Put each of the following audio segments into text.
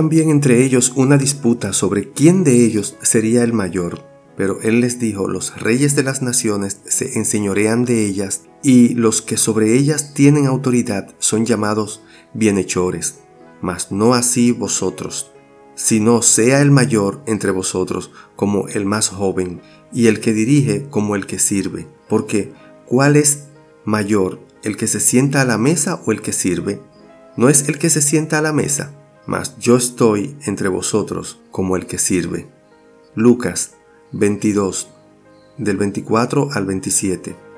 También entre ellos una disputa sobre quién de ellos sería el mayor. Pero él les dijo, los reyes de las naciones se enseñorean de ellas, y los que sobre ellas tienen autoridad son llamados bienhechores. Mas no así vosotros, sino sea el mayor entre vosotros como el más joven, y el que dirige como el que sirve. Porque, ¿cuál es mayor, el que se sienta a la mesa o el que sirve? ¿No es el que se sienta a la mesa? Mas yo estoy entre vosotros como el que sirve. Lucas 22, del 24 al 27.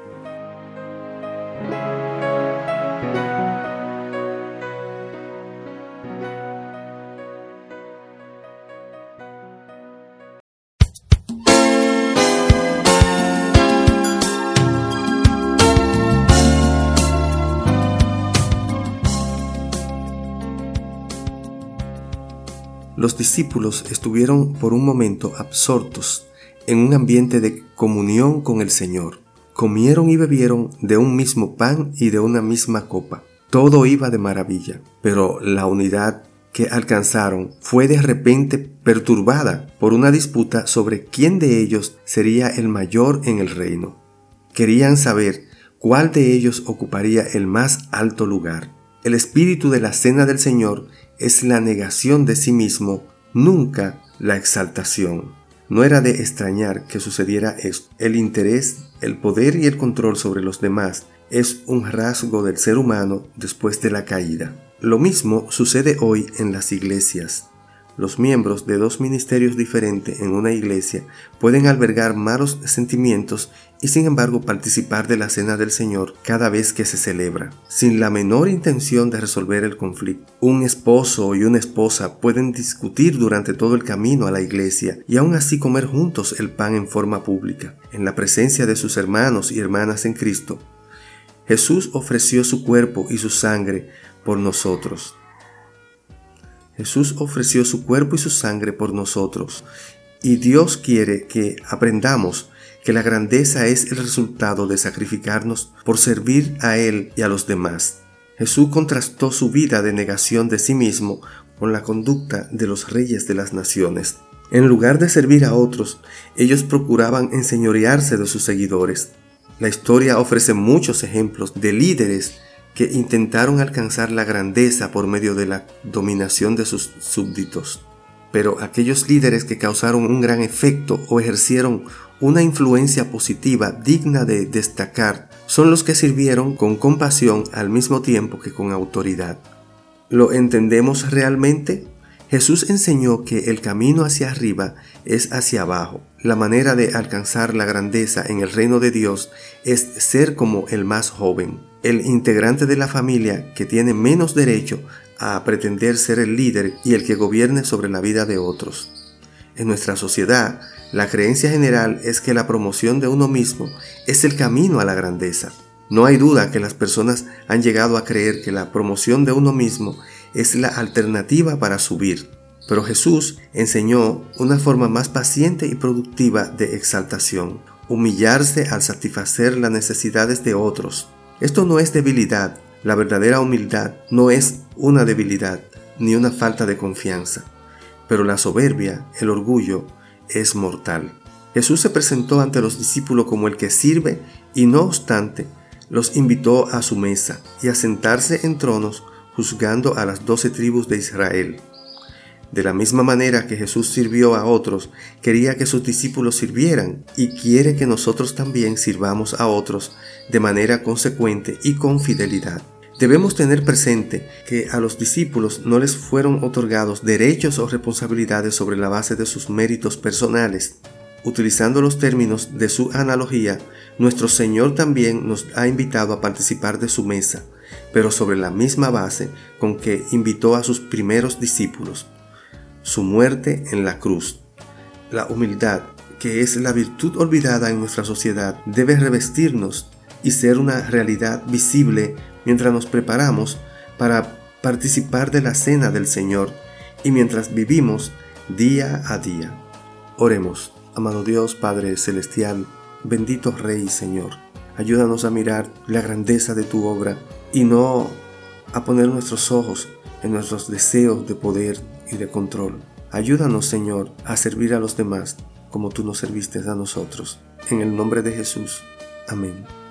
Los discípulos estuvieron por un momento absortos en un ambiente de comunión con el Señor. Comieron y bebieron de un mismo pan y de una misma copa. Todo iba de maravilla, pero la unidad que alcanzaron fue de repente perturbada por una disputa sobre quién de ellos sería el mayor en el reino. Querían saber cuál de ellos ocuparía el más alto lugar. El espíritu de la cena del Señor es la negación de sí mismo, nunca la exaltación. No era de extrañar que sucediera esto. El interés, el poder y el control sobre los demás es un rasgo del ser humano después de la caída. Lo mismo sucede hoy en las iglesias. Los miembros de dos ministerios diferentes en una iglesia pueden albergar malos sentimientos y sin embargo participar de la cena del Señor cada vez que se celebra, sin la menor intención de resolver el conflicto. Un esposo y una esposa pueden discutir durante todo el camino a la iglesia y aún así comer juntos el pan en forma pública, en la presencia de sus hermanos y hermanas en Cristo. Jesús ofreció su cuerpo y su sangre por nosotros Jesús ofreció su cuerpo y su sangre por nosotros, y Dios quiere que aprendamos que la grandeza es el resultado de sacrificarnos por servir a Él y a los demás. Jesús contrastó su vida de negación de sí mismo con la conducta de los reyes de las naciones. En lugar de servir a otros, ellos procuraban enseñorearse de sus seguidores. La historia ofrece muchos ejemplos de líderes que intentaron alcanzar la grandeza por medio de la dominación de sus súbditos. Pero aquellos líderes que causaron un gran efecto o ejercieron una influencia positiva digna de destacar son los que sirvieron con compasión al mismo tiempo que con autoridad. ¿Lo entendemos realmente? Jesús enseñó que el camino hacia arriba es hacia abajo. La manera de alcanzar la grandeza en el reino de Dios es ser como el más joven el integrante de la familia que tiene menos derecho a pretender ser el líder y el que gobierne sobre la vida de otros. En nuestra sociedad, la creencia general es que la promoción de uno mismo es el camino a la grandeza. No hay duda que las personas han llegado a creer que la promoción de uno mismo es la alternativa para subir. Pero Jesús enseñó una forma más paciente y productiva de exaltación, humillarse al satisfacer las necesidades de otros, esto no es debilidad. La verdadera humildad no es una debilidad ni una falta de confianza. Pero la soberbia, el orgullo, es mortal. Jesús se presentó ante los discípulos como el que sirve y no obstante los invitó a su mesa y a sentarse en tronos juzgando a las doce tribus de Israel. De la misma manera que Jesús sirvió a otros, quería que sus discípulos sirvieran y quiere que nosotros también sirvamos a otros de manera consecuente y con fidelidad. Debemos tener presente que a los discípulos no les fueron otorgados derechos o responsabilidades sobre la base de sus méritos personales. Utilizando los términos de su analogía, nuestro Señor también nos ha invitado a participar de su mesa, pero sobre la misma base con que invitó a sus primeros discípulos, su muerte en la cruz. La humildad, que es la virtud olvidada en nuestra sociedad, debe revestirnos y ser una realidad visible mientras nos preparamos para participar de la cena del Señor y mientras vivimos día a día. Oremos, amado Dios Padre Celestial, bendito Rey Señor, ayúdanos a mirar la grandeza de tu obra y no a poner nuestros ojos en nuestros deseos de poder y de control. Ayúdanos, Señor, a servir a los demás como tú nos serviste a nosotros. En el nombre de Jesús. Amén.